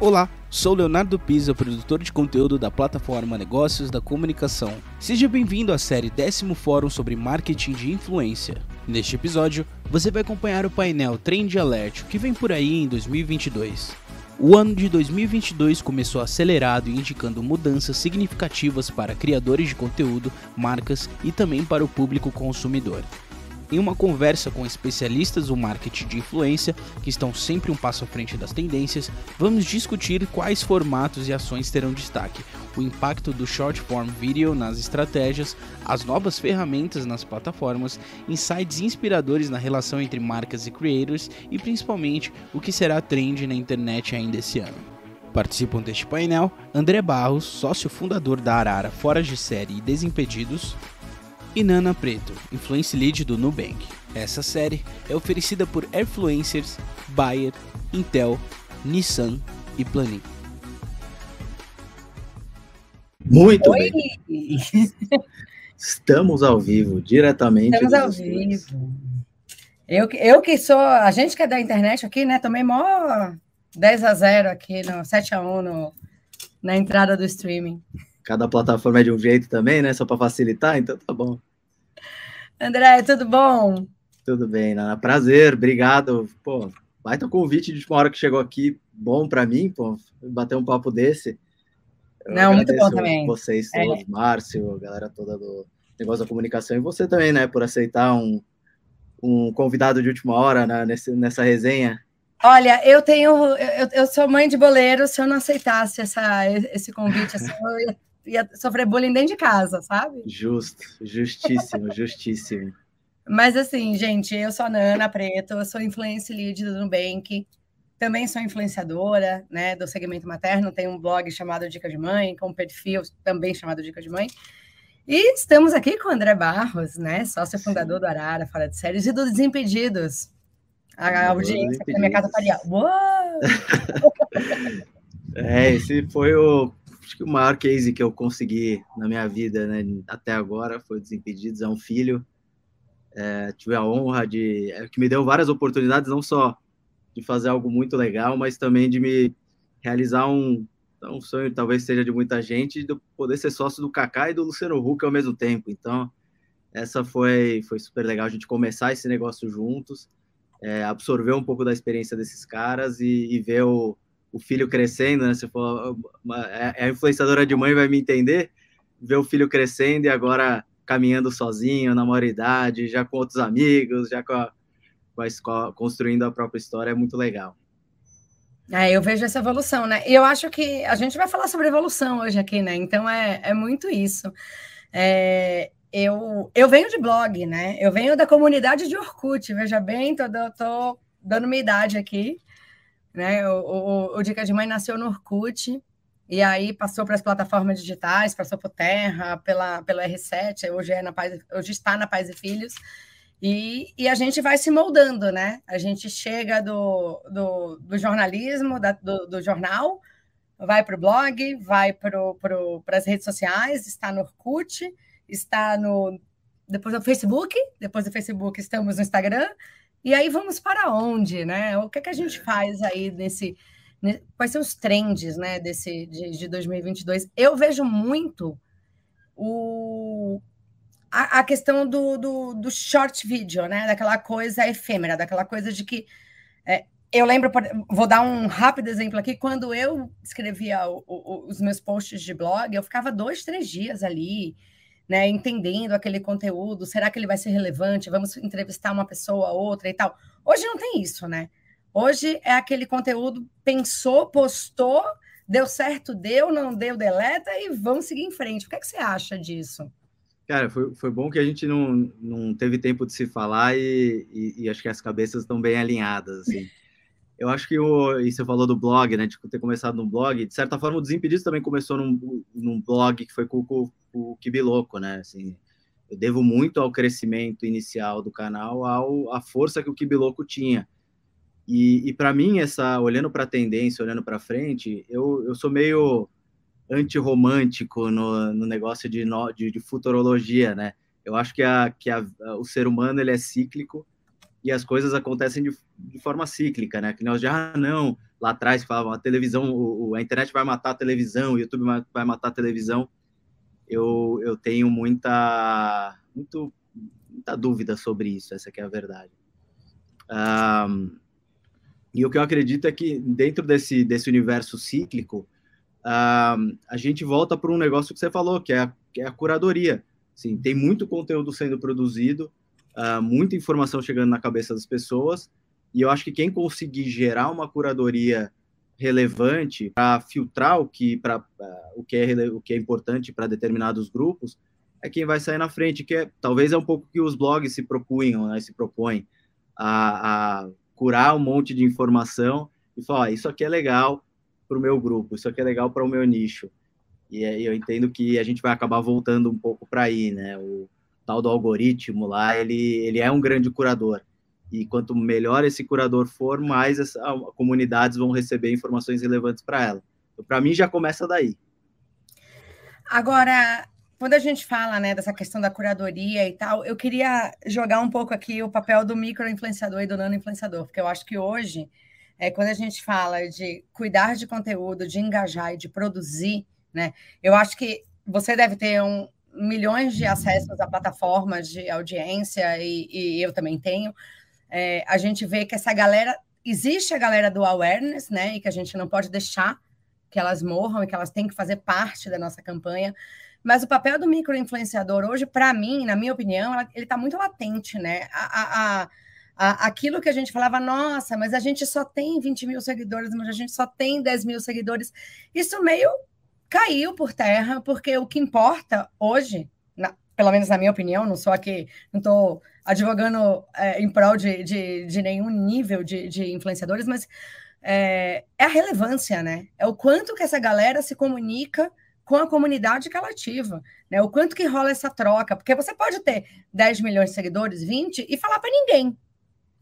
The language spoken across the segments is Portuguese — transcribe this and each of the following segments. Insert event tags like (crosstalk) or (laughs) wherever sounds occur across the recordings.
Olá, sou Leonardo Pisa, produtor de conteúdo da plataforma Negócios da Comunicação. Seja bem-vindo à série Décimo Fórum sobre Marketing de Influência. Neste episódio, você vai acompanhar o painel Trend Alert, que vem por aí em 2022. O ano de 2022 começou acelerado indicando mudanças significativas para criadores de conteúdo, marcas e também para o público consumidor. Em uma conversa com especialistas do marketing de influência, que estão sempre um passo à frente das tendências, vamos discutir quais formatos e ações terão destaque, o impacto do short form video nas estratégias, as novas ferramentas nas plataformas, insights inspiradores na relação entre marcas e creators e principalmente o que será trend na internet ainda esse ano. Participam deste painel André Barros, sócio fundador da Arara Fora de Série e Desimpedidos, e Nana Preto, Influence Lead do Nubank. Essa série é oferecida por Airfluencers, Bayer, Intel, Nissan e Planin. Muito Oi. bem. (laughs) Estamos ao vivo, diretamente. Estamos ao vivo. Eu, eu que sou, a gente que é da internet aqui, né? Tomei mó 10 a 0 aqui, no 7 a 1 no, na entrada do streaming. Cada plataforma é de um jeito também, né? Só para facilitar, então tá bom. André, tudo bom? Tudo bem, Nana. Prazer, obrigado. Pô, baita convite de última hora que chegou aqui, bom para mim, pô, bater um papo desse. Eu Não, muito bom também. Vocês é. todos, é. Márcio, a galera toda do negócio da comunicação, e você também, né, por aceitar um, um convidado de última hora né, nesse, nessa resenha. Olha, eu tenho, eu, eu sou mãe de boleiro, se eu não aceitasse essa, esse convite, assim, eu ia ia sofrer bullying dentro de casa, sabe? Justo, justíssimo, (laughs) justíssimo. Mas assim, gente, eu sou a Nana Preto, eu sou influencer lead do Nubank, também sou influenciadora, né, do segmento materno, tenho um blog chamado Dica de Mãe, com um perfil também chamado Dica de Mãe. E estamos aqui com o André Barros, né, sócio fundador do Arara, Fora de Séries, e do Desimpedidos. A audiência aqui na minha casa faria, (laughs) uou! é, esse foi o acho que o maior case que eu consegui na minha vida, né, até agora, foi Desimpedidos, é um filho. É, tive a honra de. É, que me deu várias oportunidades, não só de fazer algo muito legal, mas também de me realizar um, um sonho, talvez seja de muita gente, de poder ser sócio do Kaká e do Luciano Huck ao mesmo tempo. Então, essa foi, foi super legal a gente começar esse negócio juntos, é, absorver um pouco da experiência desses caras e, e ver o, o filho crescendo, né? Você falou, é, é a influenciadora de mãe vai me entender, ver o filho crescendo e agora caminhando sozinho, na maioridade, já com outros amigos, já com a, com a escola, construindo a própria história, é muito legal. É, eu vejo essa evolução, né? E eu acho que a gente vai falar sobre evolução hoje aqui, né? Então é, é muito isso. É, eu, eu venho de blog, né? Eu venho da comunidade de Orkut, veja bem, tô, tô dando minha idade aqui. Né? O, o, o Dica de Mãe nasceu no Orkut, e aí passou para as plataformas digitais, passou por Terra, pela, pela R7, hoje, é na Paz, hoje está na Paz e Filhos, e, e a gente vai se moldando, né? A gente chega do, do, do jornalismo, da, do, do jornal, vai para o blog, vai para as redes sociais, está no Orkut, está no depois no Facebook, depois do Facebook estamos no Instagram, e aí vamos para onde, né? O que, é que a gente é. faz aí nesse, quais são os trends, né, desse de, de 2022? Eu vejo muito o a, a questão do, do, do, short video, né, daquela coisa efêmera, daquela coisa de que é, eu lembro, vou dar um rápido exemplo aqui, quando eu escrevia o, o, os meus posts de blog, eu ficava dois, três dias ali, né, entendendo aquele conteúdo, será que ele vai ser relevante? Vamos entrevistar uma pessoa, outra e tal. Hoje não tem isso, né? Hoje é aquele conteúdo, pensou, postou, deu certo, deu, não deu, deleta e vamos seguir em frente. O que, é que você acha disso? Cara, foi, foi bom que a gente não, não teve tempo de se falar e, e, e acho que as cabeças estão bem alinhadas, assim. Eu acho que o, e você falou do blog, né, de ter começado no blog, de certa forma o Desimpedidos também começou num, num blog que foi com, com, com o Kibiloco, né, assim, eu devo muito ao crescimento inicial do canal, ao, à força que o Kibiloco tinha. E, e para mim, essa olhando para a tendência, olhando para frente, eu, eu sou meio antirromântico no, no negócio de, de, de, futurologia, né? Eu acho que, a, que a, o ser humano ele é cíclico e as coisas acontecem de, de forma cíclica, né? Que nós já, ah, não, lá atrás falavam, a televisão, o, a internet vai matar a televisão, o YouTube vai matar a televisão. Eu, eu tenho muita, muito, muita dúvida sobre isso, essa é a verdade. Um, e o que eu acredito é que dentro desse, desse universo cíclico, um, a gente volta para um negócio que você falou, que é a, que é a curadoria. Sim, tem muito conteúdo sendo produzido, uh, muita informação chegando na cabeça das pessoas, e eu acho que quem conseguir gerar uma curadoria relevante para filtrar o que, pra, uh, o, que é, o que é importante para determinados grupos, é quem vai sair na frente, que é, talvez é um pouco que os blogs se propunham, né, se propõem a, a curar um monte de informação e falar, isso aqui é legal para o meu grupo, isso aqui é legal para o meu nicho. E eu entendo que a gente vai acabar voltando um pouco para aí, né? O tal do algoritmo lá, ele, ele é um grande curador. E quanto melhor esse curador for, mais as comunidades vão receber informações relevantes para ela. Então, para mim, já começa daí. Agora, quando a gente fala né, dessa questão da curadoria e tal, eu queria jogar um pouco aqui o papel do micro-influenciador e do nano-influenciador, porque eu acho que hoje, é, quando a gente fala de cuidar de conteúdo, de engajar e de produzir, né, eu acho que você deve ter um, milhões de acessos a plataformas de audiência, e, e eu também tenho. É, a gente vê que essa galera, existe a galera do awareness, né, e que a gente não pode deixar que elas morram e que elas têm que fazer parte da nossa campanha. Mas o papel do microinfluenciador hoje, para mim, na minha opinião, ele está muito latente, né? A, a, a, aquilo que a gente falava, nossa, mas a gente só tem 20 mil seguidores, mas a gente só tem 10 mil seguidores. Isso meio caiu por terra, porque o que importa hoje, na, pelo menos na minha opinião, não sou aqui, não estou advogando é, em prol de, de, de nenhum nível de, de influenciadores, mas é, é, a relevância, né? É o quanto que essa galera se comunica com a comunidade que ela ativa, né? O quanto que rola essa troca, porque você pode ter 10 milhões de seguidores, 20 e falar para ninguém,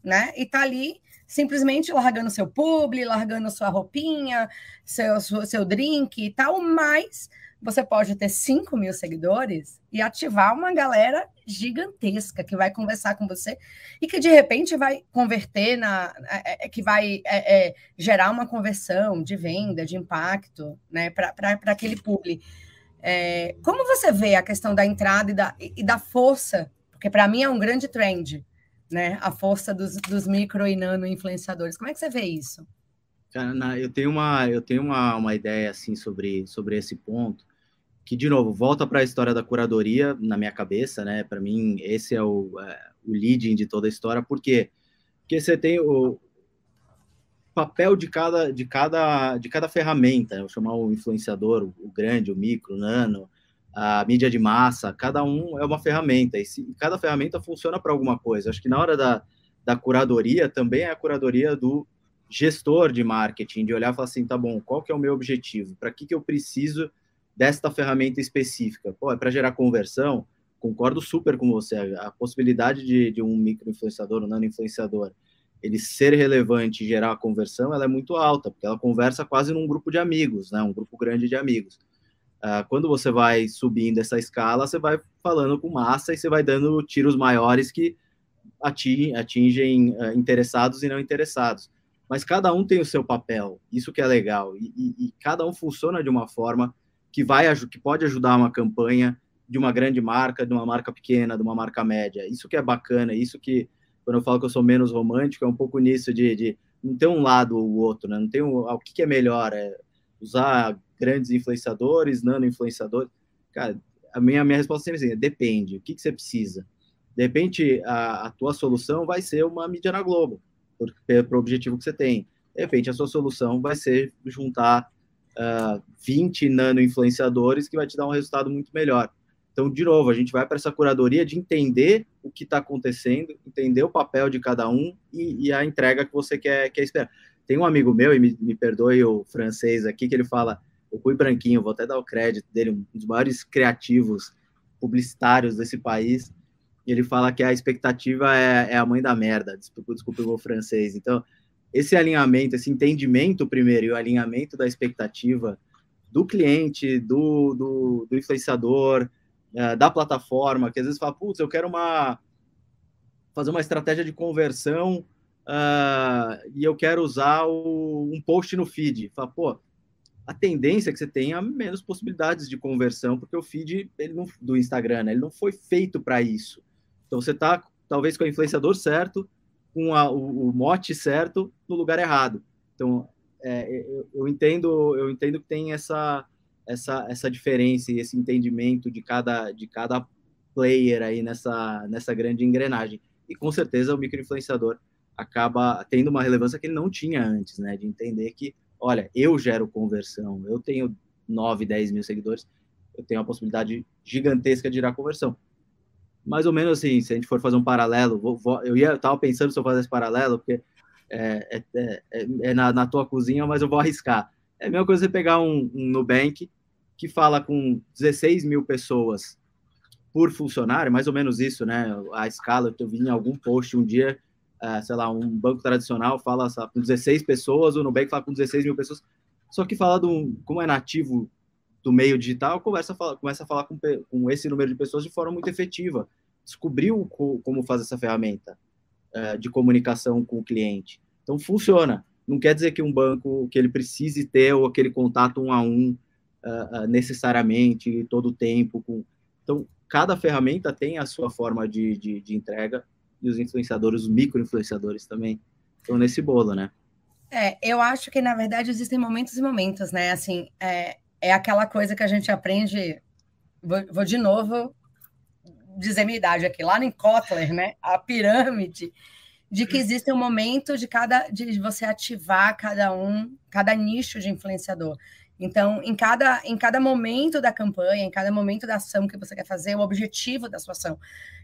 né? E tá ali simplesmente largando seu publi, largando sua roupinha, seu, seu drink e tal, mas você pode ter 5 mil seguidores e ativar uma galera gigantesca que vai conversar com você e que de repente vai converter na. É, é, que vai é, é, gerar uma conversão de venda, de impacto, né, para aquele publi. É, como você vê a questão da entrada e da, e da força? Porque para mim é um grande trend, né? A força dos, dos micro e nano influenciadores. Como é que você vê isso? Cara, eu tenho uma, eu tenho uma, uma ideia assim sobre, sobre esse ponto que, de novo, volta para a história da curadoria na minha cabeça, né? Para mim, esse é o, é, o leading de toda a história, por quê? Porque você tem o papel de cada, de cada, de cada ferramenta, eu vou chamar o influenciador, o, o grande, o micro, o nano, a mídia de massa, cada um é uma ferramenta, e se, cada ferramenta funciona para alguma coisa. Acho que na hora da, da curadoria, também é a curadoria do gestor de marketing, de olhar e falar assim, tá bom, qual que é o meu objetivo? Para que, que eu preciso desta ferramenta específica. Pô, é para gerar conversão, concordo super com você. A possibilidade de, de um micro-influenciador, um nano-influenciador, ele ser relevante e gerar conversão, ela é muito alta, porque ela conversa quase num grupo de amigos, né? um grupo grande de amigos. Uh, quando você vai subindo essa escala, você vai falando com massa e você vai dando tiros maiores que atingem, atingem uh, interessados e não interessados. Mas cada um tem o seu papel, isso que é legal, e, e, e cada um funciona de uma forma que vai que pode ajudar uma campanha de uma grande marca, de uma marca pequena, de uma marca média. Isso que é bacana, isso que quando eu falo que eu sou menos romântico é um pouco nisso de, de não ter um lado ou o outro, né? Não tem um, o que, que é melhor, é usar grandes influenciadores, nano influenciadores. Cara, a minha minha resposta sempre é assim, depende. O que, que você precisa? De repente, a, a tua solução vai ser uma mídia na Globo, para o objetivo que você tem. De repente, a sua solução vai ser juntar uh, ah, 20 nano influenciadores que vai te dar um resultado muito melhor. Então, de novo, a gente vai para essa curadoria de entender o que está acontecendo, entender o papel de cada um e, e, a entrega que você quer, quer esperar. Tem um amigo meu, e me, me perdoe o francês aqui, que ele fala, o Cui Branquinho, vou até dar o crédito dele, um dos maiores criativos publicitários desse país, ele fala que a expectativa é, é a mãe da merda, desculpa, desculpa o meu francês. Então, esse alinhamento, esse entendimento primeiro e o alinhamento da expectativa do cliente, do, do, do influenciador, da plataforma, que às vezes fala, putz, eu quero uma fazer uma estratégia de conversão uh, e eu quero usar o, um post no feed. Fala, pô, a tendência é que você tenha menos possibilidades de conversão, porque o feed ele não, do Instagram, né, ele não foi feito para isso. Então você está talvez com o influenciador certo, com a, o, o, mote certo, no lugar errado. Então é, eu, eu, entendo, eu entendo que tem essa essa essa diferença e esse entendimento de cada de cada player aí nessa nessa grande engrenagem. E com certeza o microinfluenciador acaba tendo uma relevância que ele não tinha antes, né? De entender que, olha, eu gero conversão, eu tenho 9, 10 mil seguidores, eu tenho a possibilidade gigantesca de gerar conversão. Mais ou menos assim, se a gente for fazer um paralelo, vou, vou, eu ia, eu pensando se eu fazer esse paralelo, porque é, é, é, é, é na, na, tua cozinha, mas eu vou arriscar. É a mesma coisa você pegar um, um Nubank que fala com 16 mil pessoas por funcionário, mais ou menos isso, né? A escala, eu vi em algum post um dia, uh, sei lá, um banco tradicional fala sabe, com 16 pessoas, o Nubank fala com 16 mil pessoas, só que fala do, como é nativo do meio digital, começa a falar, começa a falar com, com esse número de pessoas de forma muito efetiva. Descobriu co, como fazer essa ferramenta uh, de comunicação com o cliente. Então, funciona. Não quer dizer que um banco, que ele precise ter ou aquele contato um a um, uh, necessariamente, todo o tempo. Com... Então, cada ferramenta tem a sua forma de, de, de entrega e os influenciadores, os micro-influenciadores também estão nesse bolo, né? É, eu acho que, na verdade, existem momentos e momentos, né? Assim, é, é aquela coisa que a gente aprende. Vou, vou de novo dizer minha idade aqui, lá em Kotler, né? A pirâmide, de que existe um momento de cada de você ativar cada um, cada nicho de influenciador. Então, em cada, em cada momento da campanha, em cada momento da ação que você quer fazer, o objetivo da sua ação.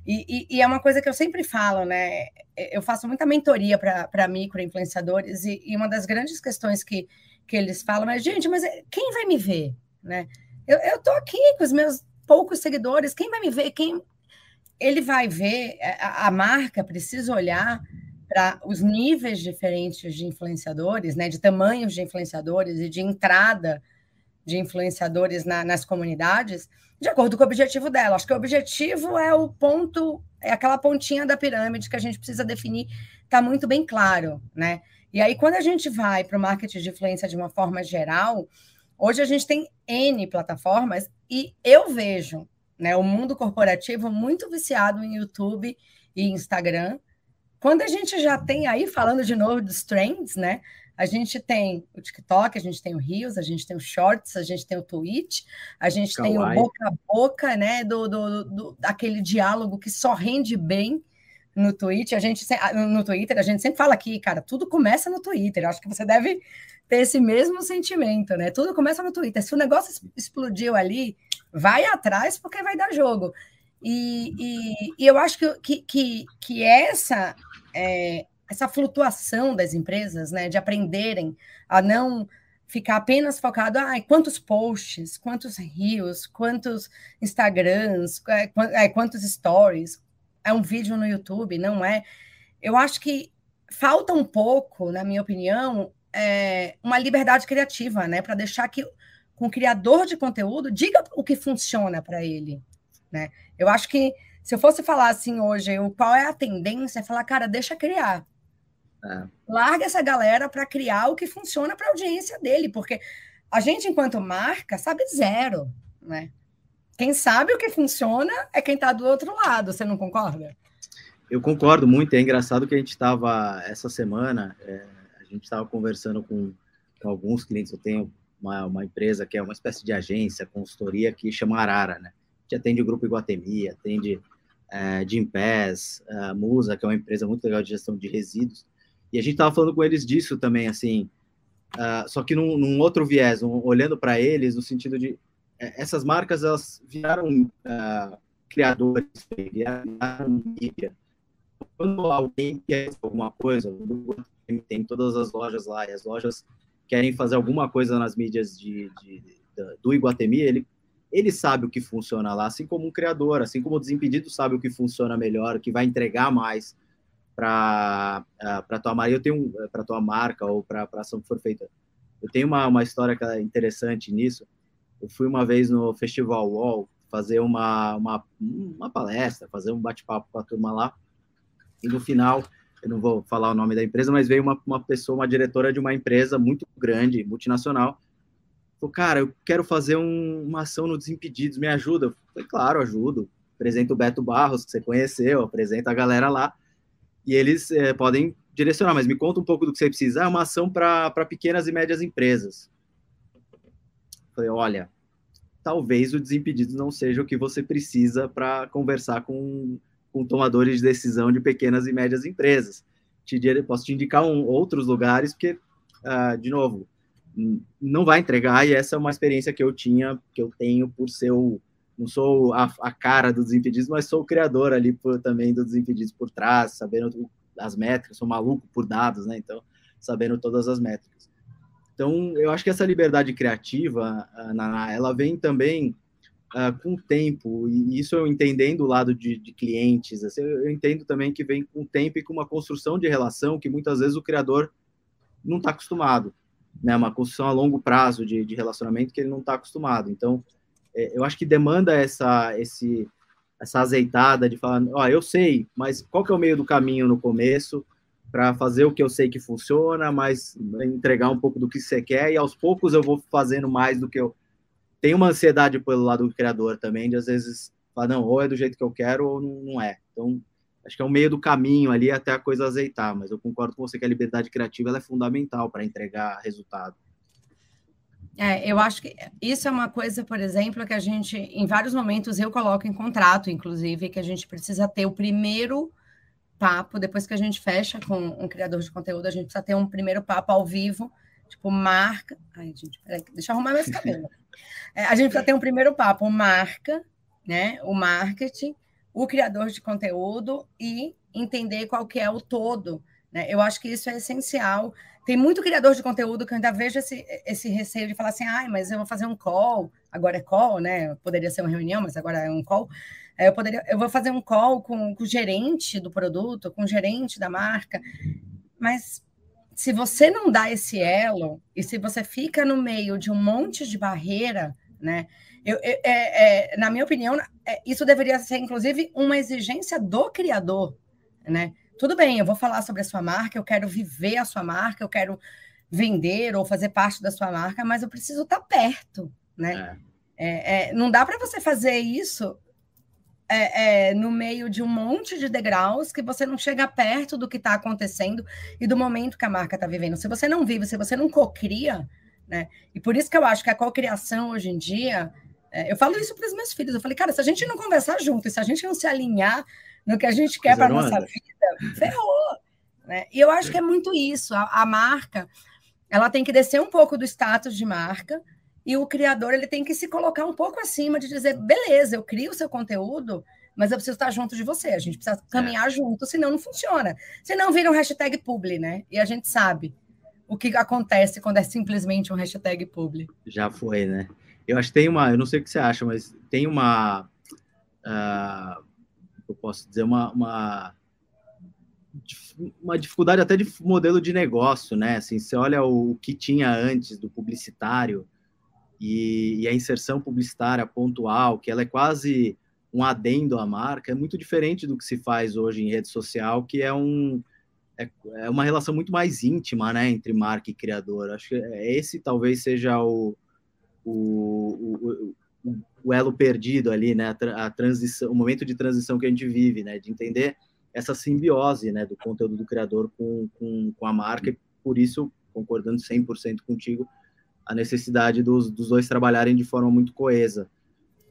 E, e, e é uma coisa que eu sempre falo, né? Eu faço muita mentoria para micro-influenciadores, e, e, uma das grandes questões que, que eles falam é, gente, mas quem vai me ver? Né? Eu estou aqui com os meus poucos seguidores, quem vai me ver? Quem Ele vai ver, é, a, a marca precisa olhar para os níveis diferentes de influenciadores, né, de tamanhos de influenciadores e de entrada de influenciadores na, nas comunidades, de acordo com o objetivo dela. Acho que o objetivo é o ponto, é aquela pontinha da pirâmide que a gente precisa definir, está muito bem claro, né? E aí, quando a gente vai para o marketing de influência de uma forma geral, hoje a gente tem N plataformas e eu vejo né, o mundo corporativo muito viciado em YouTube e Instagram, quando a gente já tem aí, falando de novo dos trends, né? A gente tem o TikTok, a gente tem o Reels, a gente tem o Shorts, a gente tem o Twitch, a gente Kawaii. tem o boca a boca, né? Do, do, do, daquele diálogo que só rende bem no Twitch. A gente no Twitter, a gente sempre fala aqui, cara, tudo começa no Twitter. Eu acho que você deve ter esse mesmo sentimento, né? Tudo começa no Twitter. Se o negócio explodiu ali, vai atrás porque vai dar jogo. E, e, e eu acho que, que, que essa, é, essa flutuação das empresas, né, de aprenderem a não ficar apenas focado, ah, quantos posts, quantos rios, quantos Instagrams, é, é, quantos stories, é um vídeo no YouTube, não é? Eu acho que falta um pouco, na minha opinião, é, uma liberdade criativa, né, para deixar que com o criador de conteúdo diga o que funciona para ele, né? Eu acho que se eu fosse falar assim hoje, o qual é a tendência, é falar, cara, deixa criar. É. Larga essa galera para criar o que funciona para a audiência dele, porque a gente, enquanto marca, sabe zero, né? Quem sabe o que funciona é quem está do outro lado, você não concorda? Eu concordo muito, é engraçado que a gente estava, essa semana, é, a gente estava conversando com, com, alguns clientes, eu tenho uma, uma empresa que é uma espécie de agência, consultoria, que chama Arara, né? gente atende o Grupo Iguatemi, atende é, Gimpass, a Musa, que é uma empresa muito legal de gestão de resíduos. E a gente estava falando com eles disso também, assim, uh, só que num, num, outro viés, um, olhando para eles no sentido de é, essas marcas elas viraram uh, criadores, viraram mídia. Quando alguém quer alguma coisa, tem todas as lojas lá e as lojas querem fazer alguma coisa nas mídias de, de, de do Iguatemi, ele ele sabe o que funciona lá, assim como um criador, assim como o Desimpedido sabe o que funciona melhor, o que vai entregar mais para uh, para tua marca, eu tenho para tua marca ou para a ação que for feita. Eu tenho uma, uma história é interessante nisso. Eu fui uma vez no Festival Wall fazer uma, uma, uma palestra, fazer um bate-papo com a turma lá, e no final, eu não vou falar o nome da empresa, mas veio uma, uma pessoa, uma diretora de uma empresa muito grande, multinacional, falou, cara, eu quero fazer um, uma ação no Desimpedidos, me ajuda? Eu falei, claro, ajudo. Apresenta o Beto Barros, que você conheceu, apresenta a galera lá, e eles é, podem direcionar, mas me conta um pouco do que você precisa. É uma ação para pequenas e médias empresas. Falei, olha, talvez o Desimpedidos não seja o que você precisa para conversar com, com tomadores de decisão de pequenas e médias empresas. Te, posso te indicar um, outros lugares, porque, uh, de novo, não vai entregar, e essa é uma experiência que eu tinha, que eu tenho por ser o, não sou a, a cara do Desimpedidos, mas sou o criador ali por, também do Desimpedidos por trás, sabendo as métricas, sou maluco por dados, né? Então, sabendo todas as métricas. Então, eu acho que essa liberdade criativa, ela vem também uh, com o tempo, e isso eu entendendo o lado de, de clientes, assim, eu entendo também que vem com o tempo e com uma construção de relação que muitas vezes o criador não está acostumado, né? Uma construção a longo prazo de, de relacionamento que ele não está acostumado. Então, é, eu acho que demanda essa, esse, essa azeitada de falar, ó, eu sei, mas qual que é o meio do caminho no começo para fazer o que eu sei que funciona, mas entregar um pouco do que você quer e aos poucos eu vou fazendo mais do que eu tem uma ansiedade pelo lado do criador também, de às vezes falar, não, ou é do jeito que eu quero ou não é. Então, acho que é o meio do caminho ali até a coisa azeitar, mas eu concordo com você que a liberdade criativa é fundamental para entregar resultado. É, eu acho que isso é uma coisa, por exemplo, que a gente, em vários momentos, eu coloco em contrato, inclusive, que a gente precisa ter o primeiro papo, depois que a gente fecha com um criador de conteúdo, a gente precisa ter um primeiro papo ao vivo, tipo, marca. Ai, gente, peraí, deixa eu arrumar meus cabelos. (laughs) É, a gente precisa ter um primeiro papo, marca, né? O marketing, o criador de conteúdo e entender qual que é o todo. Né? Eu acho que isso é essencial tem muito criador de conteúdo que eu ainda vejo esse, esse receio de falar assim, ai, mas eu vou fazer um call, agora é call, né? Poderia ser uma reunião, mas agora é um call. É, eu, poderia, eu vou fazer um call com, com o gerente do produto, com o gerente da marca, mas se você não dá esse elo e se você fica no meio de um monte de barreira, né? Eu, eu é, é, na minha opinião, é, isso deveria ser, inclusive, uma exigência do criador, né? Tudo bem, eu vou falar sobre a sua marca, eu quero viver a sua marca, eu quero vender ou fazer parte da sua marca, mas eu preciso estar perto, né? É. É, é, não dá para você fazer isso é, é, no meio de um monte de degraus que você não chega perto do que está acontecendo e do momento que a marca está vivendo. Se você não vive, se você não cocria, né? E por isso que eu acho que a cocriação hoje em dia, é, eu falo isso para os meus filhos. Eu falei, cara, se a gente não conversar junto, se a gente não se alinhar no que a gente quer para a nossa vida, ferrou. Né? E eu acho que é muito isso. A, a, marca ela tem que descer um pouco do status de marca e o criador ele tem que se colocar um pouco acima de dizer, beleza, eu crio o seu conteúdo, mas eu preciso estar junto de você. A gente precisa caminhar é. junto, senão não funciona. Senão vira um hashtag publi, né? E a gente sabe o que acontece quando é simplesmente um hashtag publi. Já foi, né? Eu acho que tem uma, eu não sei o que você acha, mas tem uma. Uh, eu posso dizer, uma, uma, uma dificuldade até de modelo de negócio, né? Assim, você olha o, que tinha antes do publicitário e, e, a inserção publicitária pontual, que ela é quase um adendo à marca, é muito diferente do que se faz hoje em rede social, que é um é, é uma relação muito mais íntima, né, entre marca e criador. Acho que esse talvez seja o, o, o, o elo perdido ali, né? A, transição, o momento de transição que a gente vive, né? De entender essa simbiose, né? Do conteúdo do criador com, com, com a marca. E por isso, concordando 100% contigo, a necessidade dos, dos dois trabalharem de forma muito coesa.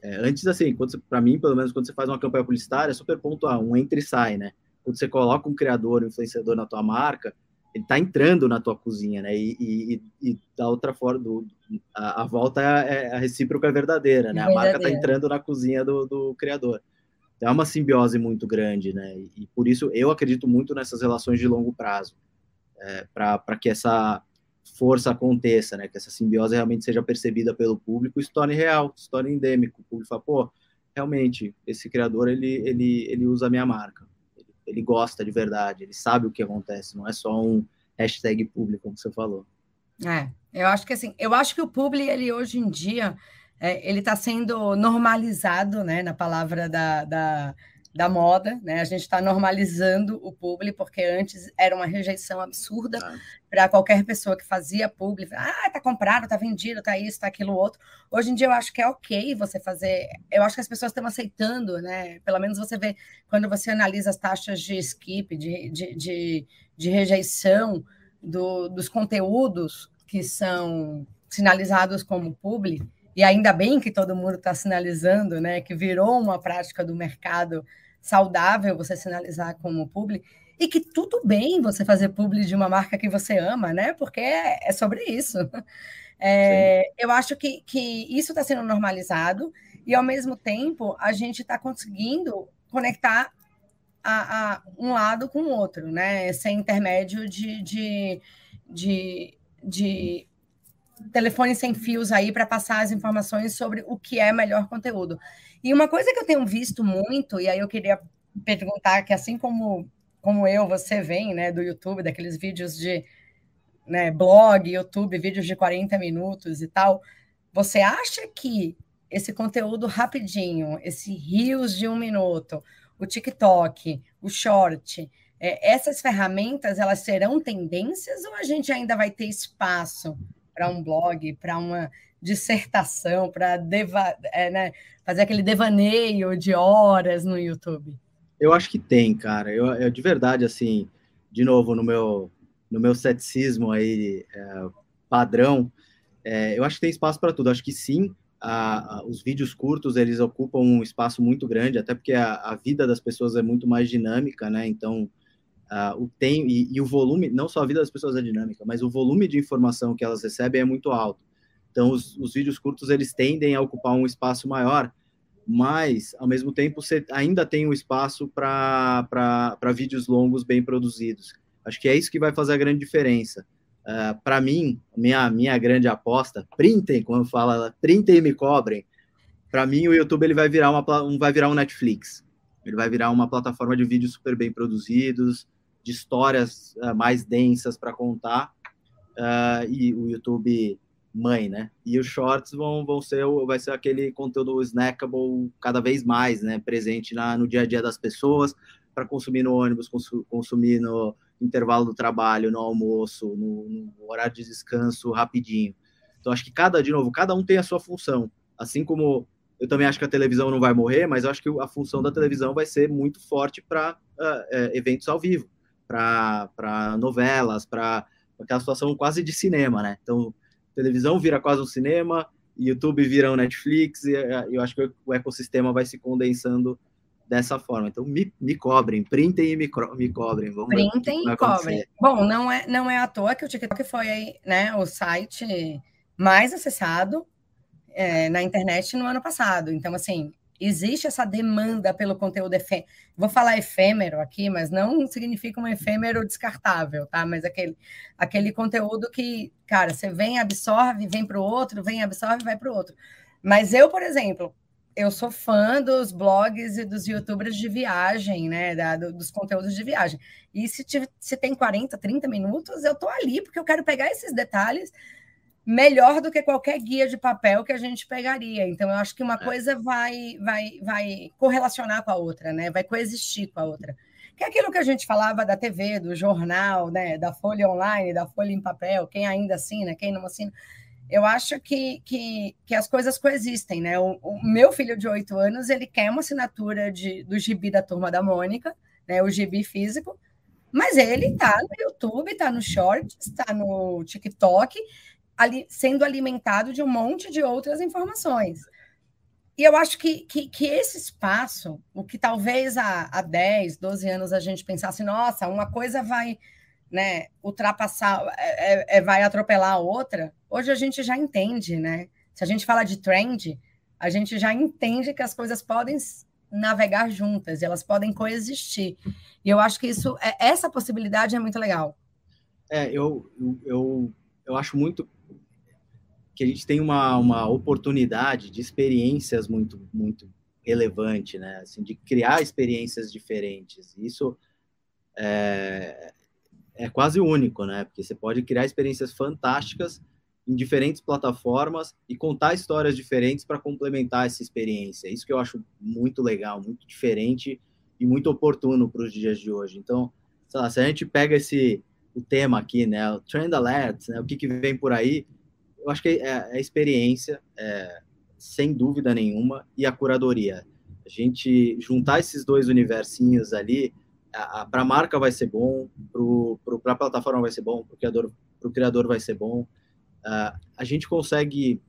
É, antes, assim, para mim, pelo menos, quando você faz uma campanha publicitária, é super pontual, um entra e sai, né? Quando você coloca um criador, um influenciador na tua marca, ele está entrando na tua cozinha, né? E, e, e da outra forma, do, a, a, volta é, é a recíproca verdadeira, né? A marca está entrando na cozinha do, do criador. Então, é uma simbiose muito grande, né? E, e, por isso eu acredito muito nessas relações de longo prazo, é, para que essa força aconteça, né? Que essa simbiose realmente seja percebida pelo público e se torne real, se torne endêmico. O público fala, pô, realmente, esse criador, ele, ele, ele usa a minha marca ele gosta de verdade, ele sabe o que acontece, não é só um hashtag público, como você falou. É, eu acho que assim, eu acho que o publi, ele hoje em dia, é, ele está sendo normalizado, né, na palavra da, da, da moda, né? A gente está normalizando o publi, porque antes era uma rejeição absurda ah. para qualquer pessoa que fazia publi. Ah, tá comprado, tá vendido, tá isso, tá aquilo outro. Hoje em dia eu acho que é ok você fazer. Eu acho que as pessoas estão aceitando, né? Pelo menos você vê quando você analisa as taxas de skip, de, de, de, de rejeição do, dos conteúdos que são sinalizados como publi e ainda bem que todo mundo está sinalizando, né, que virou uma prática do mercado saudável você sinalizar como publi, e que tudo bem você fazer publi de uma marca que você ama, né, porque é, sobre isso. (laughs) É, eu acho que, que isso está sendo normalizado, e ao mesmo tempo a gente está conseguindo conectar a, a, um lado com o outro, né, sem intermédio de, de, de, de telefone sem fios aí para passar as informações sobre o que é melhor conteúdo. E uma coisa que eu tenho visto muito, e aí eu queria perguntar que assim como como eu, você vem, né, do YouTube, daqueles vídeos de né, blog, YouTube, vídeos de 40 minutos e tal, você acha que esse conteúdo rapidinho, esse rios de um minuto, o TikTok, o short, é, essas ferramentas, elas serão tendências ou a gente ainda vai ter espaço para um blog, para uma dissertação, para é, né, fazer aquele devaneio de horas no YouTube? Eu acho que tem, cara. Eu, eu de verdade, assim, de novo, no meu, no meu ceticismo aí, é, padrão, é, eu acho que tem espaço para tudo. acho que sim, a, a, os vídeos curtos eles ocupam um espaço muito grande, até porque a, a vida das pessoas é muito mais dinâmica, né? Então, Uh, o tem e, e, o volume, não só a vida das pessoas é dinâmica, mas o volume de informação que elas recebem é muito alto. Então, os, os vídeos curtos eles tendem a ocupar um espaço maior, mas ao mesmo tempo você ainda tem um espaço para vídeos longos bem produzidos. Acho que é isso que vai fazer a grande diferença. Uh, ah, para mim, minha, minha grande aposta, printem, quando fala, printem e me cobrem. Para mim, o YouTube ele vai virar uma um, vai virar um Netflix. Ele vai virar uma plataforma de vídeos super bem produzidos, de histórias uh, mais densas para contar, uh, e o YouTube mãe, né? E os shorts vão, vão ser, vai ser aquele conteúdo snackable cada vez mais, né? Presente na, no dia a dia das pessoas, para consumir no ônibus, consumir no intervalo do trabalho, no almoço, no, no, horário de descanso, rapidinho. Então, acho que cada, de novo, cada um tem a sua função. Assim como eu também acho que a televisão não vai morrer, mas eu acho que a função da televisão vai ser muito forte para uh, é, eventos ao vivo para novelas, para aquela situação quase de cinema, né? Então, televisão vira quase um cinema, YouTube vira um Netflix, e eu acho que o ecossistema vai se condensando dessa forma. Então, me, me cobrem, printem e me, me cobrem. Vamos printem e cobrem. Bom, não é, não é à toa que o TikTok foi né, o site mais acessado é, na internet no ano passado. Então, assim, existe essa demanda pelo conteúdo efêmero. Vou falar efêmero aqui, mas não significa um efêmero descartável, tá? Mas aquele, aquele conteúdo que, cara, você vem, absorve, vem para o outro, vem, absorve, vai para o outro. Mas eu, por exemplo, eu sou fã dos blogs e dos youtubers de viagem, né? Da, dos conteúdos de viagem. E se, se tem 40, 30 minutos, eu tô ali, porque eu quero pegar esses detalhes melhor do que qualquer guia de papel que a gente pegaria. Então, eu acho que uma é. coisa vai, vai, vai correlacionar com a outra, né? Vai coexistir com a outra. Que é aquilo que a gente falava da TV, do jornal, né? Da folha online, da folha em papel, quem ainda assina, quem não assina. Eu acho que, que, que as coisas coexistem, né? O, o meu filho de oito anos, ele quer uma assinatura de, do gibi da Turma da Mônica, né? O gibi físico, mas ele está no YouTube, está no Shorts, está no TikTok, ali, sendo alimentado de um monte de outras informações. E eu acho que, que, que, esse espaço, o que talvez há, há 10, 12 anos a gente pensasse, nossa, uma coisa vai né, ultrapassar, é, é, é, vai atropelar a outra, hoje a gente já entende, né? Se a gente fala de trend, a gente já entende que as coisas podem navegar juntas, elas podem coexistir. E eu acho que isso, é, essa possibilidade é muito legal. É, eu, eu, eu acho muito que a gente tem uma, uma oportunidade de experiências muito, muito relevante, né? Assim, de criar experiências diferentes. Isso é, é quase único, né? Porque você pode criar experiências fantásticas em diferentes plataformas e contar histórias diferentes para complementar essa experiência. Isso que eu acho muito legal, muito diferente e muito oportuno para os dias de hoje. Então, lá, se a gente pega esse o tema aqui, né, o trend alert, né, o que, que vem por aí, eu acho que é, é a experiência, é, sem dúvida nenhuma, e a curadoria. A gente juntar esses dois universinhos ali, para a marca vai ser bom, para a plataforma vai ser bom, para o criador, criador vai ser bom. Uh, a gente consegue,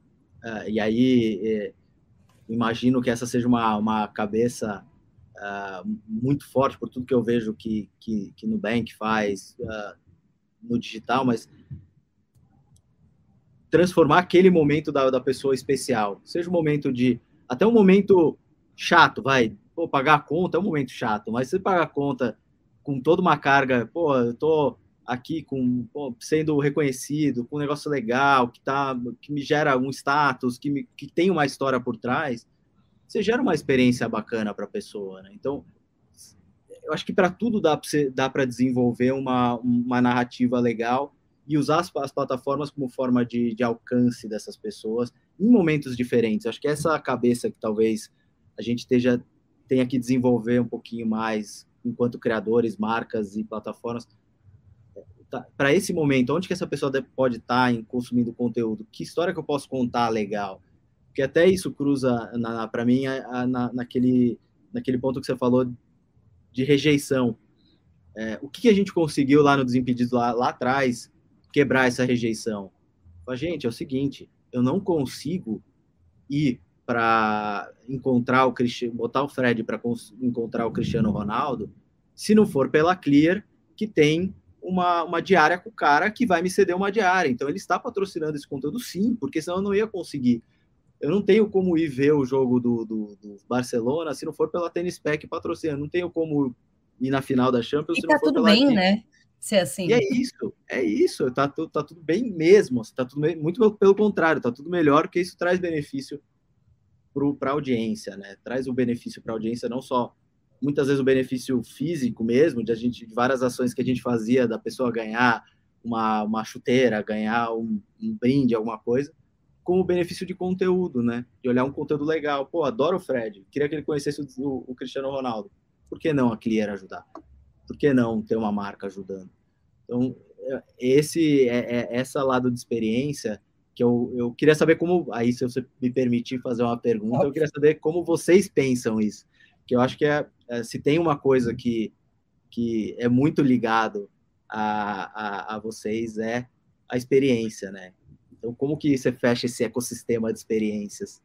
uh, e aí é, imagino que essa seja uma, uma cabeça uh, muito forte por tudo que eu vejo que, que, que Nubank faz no digital, mas transformar aquele momento da, da pessoa especial, seja um momento de, até um momento chato, vai, pô, pagar a conta é um momento chato, mas você pagar a conta com toda uma carga, pô, eu tô aqui com pô, sendo reconhecido, com um negócio legal, que tá que me gera um status, que, me, que tem uma história por trás, você gera uma experiência bacana para a pessoa, né? Então, eu acho que para tudo dá para desenvolver uma, uma narrativa legal e usar as, as plataformas como forma de, de alcance dessas pessoas em momentos diferentes. Acho que essa cabeça que talvez a gente esteja tenha que desenvolver um pouquinho mais enquanto criadores, marcas e plataformas tá, para esse momento, onde que essa pessoa pode estar tá em consumindo conteúdo? Que história que eu posso contar legal? Porque até isso cruza para mim a, a, na, naquele naquele ponto que você falou de rejeição. É, o que, que, a gente conseguiu lá no Desimpedido lá, lá atrás quebrar essa rejeição? A gente é o seguinte, eu não consigo ir para encontrar o Cristiano, botar o Fred para encontrar o Cristiano Ronaldo, se não for pela Clear, que tem uma, uma diária com o cara que vai me ceder uma diária. Então ele está patrocinando esse conteúdo sim, porque senão eu não ia conseguir. Eu não tenho como ir ver o jogo do, do, do Barcelona se não for pela Tennis Pack patrocina. Não tenho como ir na final da Champions e se tá não for tudo pela bem, né? Ser assim. E é isso, é isso. Tá, tá tudo bem mesmo. Tá tudo muito pelo contrário, tá tudo melhor, porque isso traz benefício para a audiência, né? Traz o benefício para a audiência, não só muitas vezes o benefício físico mesmo, de a gente de várias ações que a gente fazia da pessoa ganhar uma, uma chuteira, ganhar um, um brinde, alguma coisa, como o benefício de conteúdo, né? De olhar um conteúdo legal. Pô, adoro o Fred, queria que ele conhecesse o, o Cristiano Ronaldo. Por que não a Clear ajudar? Por que não ter uma marca ajudando? Então, é, esse é, é essa lado de experiência que eu, eu queria saber como, aí se você me permitir fazer uma pergunta, eu queria saber como vocês pensam isso, que eu acho que é, é se tem uma coisa que, que é muito ligado a, a, a vocês é a experiência, né? Então, como que você fecha esse ecossistema de experiências?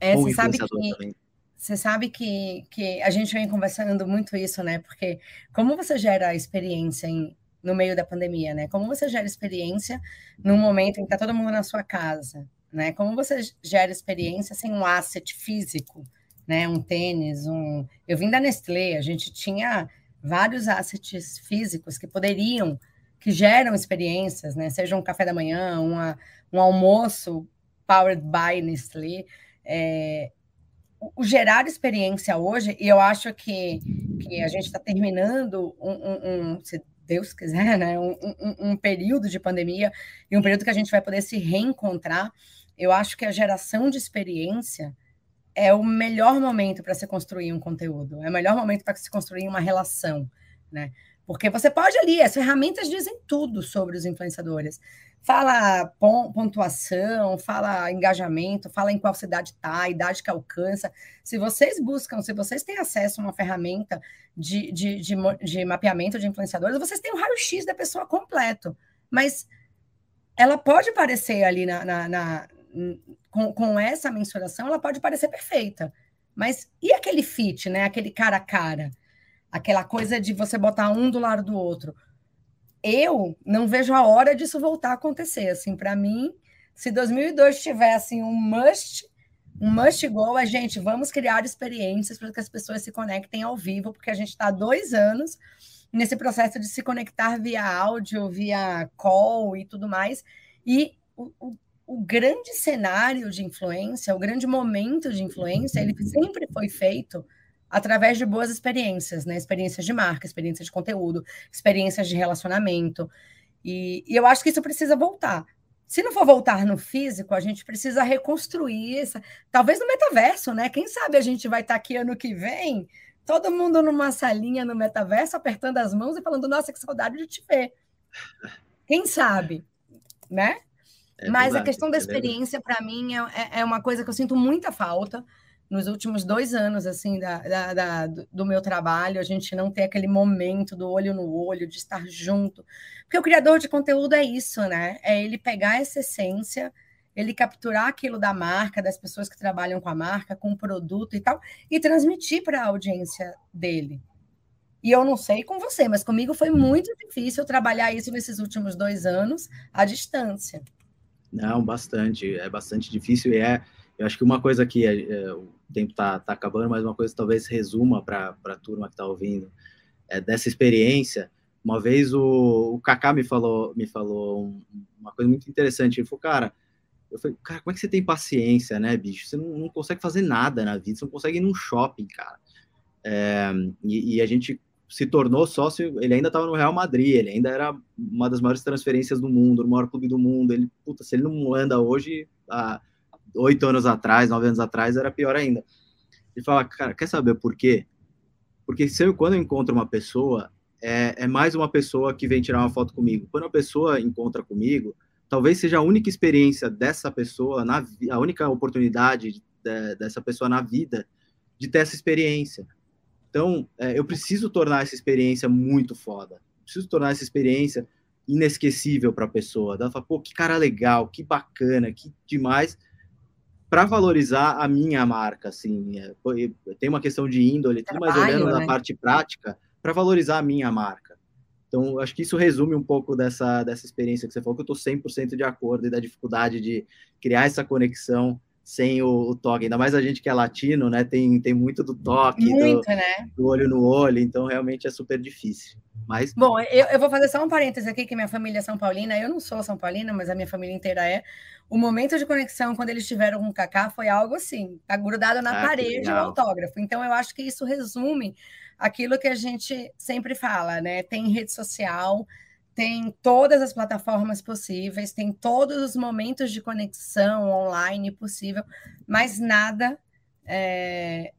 É, você sabe que também? Você sabe que, que a gente vem conversando muito isso, né? Porque como você gera experiência em no meio da pandemia, né? Como você gera experiência num momento em que está todo mundo na sua casa, né? Como você gera experiência sem um asset físico, né? Um tênis, um. Eu vim da Nestlé, a gente tinha vários assets físicos que poderiam, que geram experiências, né? Seja um café da manhã, uma, um almoço powered by Nestlé. É, o gerar experiência hoje, e eu acho que, que a gente está terminando um, um, um, Deus quiser, né, um, período de pandemia e um período que a gente vai poder se reencontrar, eu acho que a geração de experiência é o melhor momento para se construir um conteúdo, é o melhor momento para se construir uma relação, né? Porque você pode ali, as ferramentas dizem tudo sobre os influenciadores fala pontuação, fala engajamento, fala em qual cidade está, idade que alcança. Se vocês buscam, se vocês têm acesso a uma ferramenta de, de, de, de mapeamento de influenciadores, vocês têm um raio-x da pessoa completo. Mas ela pode parecer ali na, na, na com, com essa mensuração, ela pode parecer perfeita. Mas e aquele fit, né? Aquele cara a cara? Aquela coisa de você botar um do lado do outro eu não vejo a hora disso voltar a acontecer. Assim, para mim, se 2002 tivesse um must, um must go, a gente vamos criar experiências para que as pessoas se conectem ao vivo, porque a gente está dois anos nesse processo de se conectar via áudio, via call e tudo mais. E o, o, o grande cenário de influência, o grande momento de influência, ele sempre foi feito através de boas experiências, né? Experiências de marca, experiências de conteúdo, experiências de relacionamento. E, e, eu acho que isso precisa voltar, se não for voltar no físico, a gente precisa reconstruir essa, talvez no metaverso, né? Quem sabe a gente vai estar aqui ano que vem, todo mundo numa salinha no metaverso, apertando as mãos e falando: "Nossa, que saudade de te ver". Quem sabe, né? É Mas verdade, a questão da é experiência, para mim, é, é, é uma coisa que eu sinto muita falta nos últimos dois anos assim da, da, da, do meu trabalho, a gente não ter aquele momento do olho no olho, de estar junto. Porque o criador de conteúdo é isso, né? É ele pegar essa essência, ele capturar aquilo da marca, das pessoas que trabalham com a marca, com o produto e tal, e transmitir para a audiência dele. E eu não sei com você, mas comigo foi muito difícil trabalhar isso nesses últimos dois anos à distância. Não, bastante. É bastante difícil e é. Eu acho que uma coisa que é, é, o tempo está tá acabando, mas uma coisa que talvez resuma para a turma que está ouvindo é dessa experiência. Uma vez o, o Kaká me falou, me falou uma coisa muito interessante. Ele falou, cara, eu falei, cara, como é que você tem paciência, né, bicho? Você não, não consegue fazer nada na vida, você não consegue ir num shopping, cara. É, e, e, a gente se tornou sócio, ele ainda estava no Real Madrid, ele ainda era uma das maiores transferências do mundo, o maior clube do mundo. Ele, puta, se ele não anda hoje, oito anos atrás, nove anos atrás, era pior ainda. Ele fala, cara, quer saber por quê? Porque se eu, quando eu encontro uma pessoa, é, é mais uma pessoa que vem tirar uma foto comigo. Quando a pessoa encontra comigo, talvez seja a única experiência dessa pessoa, na, a única oportunidade de, dessa pessoa na vida de ter essa experiência então, é, eu preciso tornar essa experiência muito foda. Preciso tornar essa experiência inesquecível para a pessoa. Ela fala, pô, que cara legal, que bacana, que demais, para valorizar a minha marca, assim. É, tem uma questão de índole, tudo, mas olhando né? na parte prática, para valorizar a minha marca. Então, acho que isso resume um pouco dessa, dessa experiência que você falou, que eu estou 100% de acordo e da dificuldade de criar essa conexão sem o, o, toque, ainda mais a gente que é latino, né? Tem, tem muito do toque, muito, do, né? do olho no olho, então realmente é super difícil. Mas... Bom, eu, eu vou fazer só um parênteses aqui, que minha família é São Paulina, eu não sou São Paulina, mas a minha família inteira é. O momento de conexão, quando eles tiveram com o Kaká, foi algo assim, tá grudado na ah, parede o autógrafo. Então, eu acho que isso resume aquilo que a gente sempre fala, né? Tem rede social, tem todas as plataformas possíveis, tem todos os momentos de conexão online possível, mas nada é,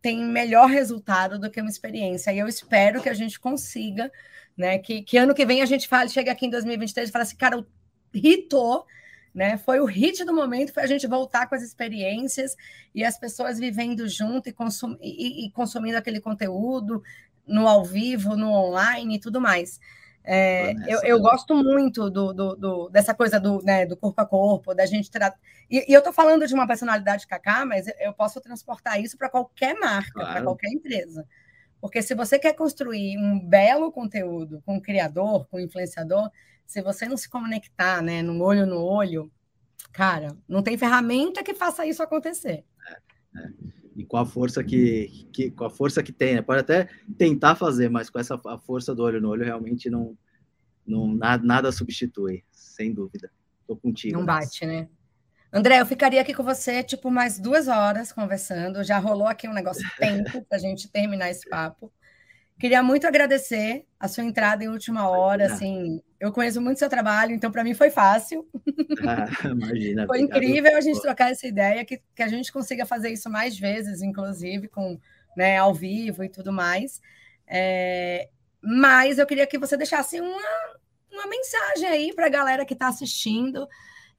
tem melhor resultado do que uma experiência. E eu espero que a gente consiga, né? Que, que ano que vem a gente fale, chega aqui em 2023 e fala assim, cara, hitou, né? Foi o hit do momento, foi a gente voltar com as experiências e as pessoas vivendo junto e, e, e consumindo aquele conteúdo no ao vivo, no online e tudo mais. É, eu, eu, gosto muito do, do, do, dessa coisa do, né, do corpo a corpo, da gente tratar. E, e, eu estou falando de uma personalidade Kaká, mas eu posso transportar isso para qualquer marca, claro. para qualquer empresa. Porque se você quer construir um belo conteúdo com o criador, com o influenciador, se você não se conectar né, no olho no olho, cara, não tem ferramenta que faça isso acontecer. É, é e com a força que, que com a força que tem, né? pode até tentar fazer, mas com essa a força do olho no olho realmente não, não nada, nada substitui, sem dúvida. Tô contigo. Não bate, né? André, eu ficaria aqui com você tipo mais duas horas conversando. Já rolou aqui um negócio tempo para a gente terminar esse papo. Queria muito agradecer a sua entrada em última hora, assim, eu conheço muito seu trabalho, então para mim foi fácil. Ah, (laughs) imagina. foi incrível a gente trocar essa ideia, que, que a gente consiga fazer isso mais vezes, inclusive com né, ao vivo e tudo mais. É, mas eu queria que você deixasse uma, uma mensagem aí para a galera que está assistindo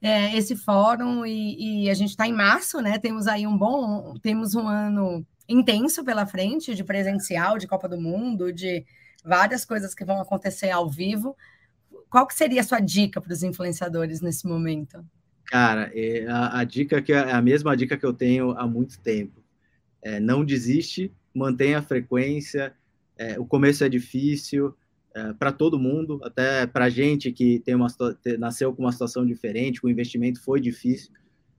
é, esse fórum e, e a gente está em março, né? Temos aí um bom, temos um ano intenso pela frente de presencial, de Copa do Mundo, de várias coisas que vão acontecer ao vivo. Qual que seria a sua dica para os influenciadores nesse momento? Cara, é a, a, dica que é a mesma dica que eu tenho há muito tempo. É, não desiste, mantenha a frequência. É, o começo é difícil é, para todo mundo, até para gente que tem uma, nasceu com uma situação diferente, o investimento foi difícil.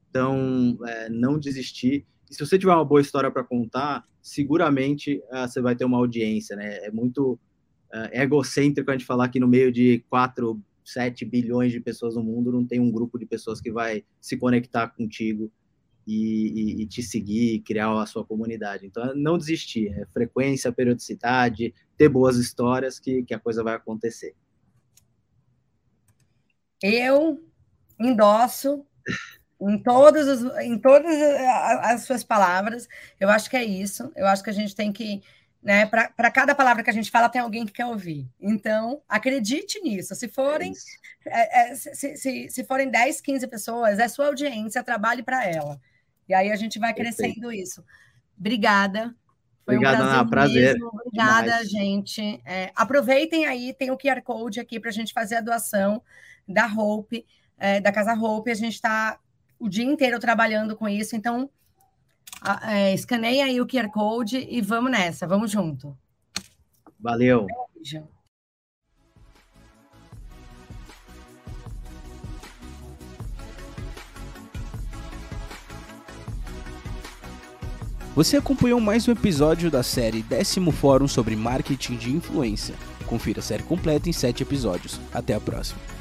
Então, é, não desistir se você tiver uma boa história para contar, seguramente uh, você vai ter uma audiência, né? É muito uh, egocêntrico a gente falar que no meio de 4, 7 bilhões de pessoas no mundo não tem um grupo de pessoas que vai se conectar contigo e, e, e te seguir, criar a sua comunidade. Então, não desistir, é frequência, periodicidade, ter boas histórias que, que a coisa vai acontecer. Eu endosso em todas, as, em todas as suas palavras. Eu acho que é isso. Eu acho que a gente tem que né? Para cada palavra que a gente fala, tem alguém que quer ouvir. Então, acredite nisso. Se forem, é, é, se, se, se, forem 10, 15 pessoas, é sua audiência, trabalhe para ela. E aí a gente vai crescendo Perfeito. isso. Obrigada. Foi Obrigada, um prazer. prazer. Obrigada, Demais. gente. É, aproveitem aí, tem o QR Code aqui para a gente fazer a doação da Hope, é, da Casa Hope. A gente está o dia inteiro trabalhando com isso, então é, escaneia aí o QR Code e vamos nessa, vamos junto. Valeu. Beijo. Você acompanhou mais um episódio da série Décimo Fórum sobre Marketing de Influência. Confira a série completa em 7 episódios. Até a próxima.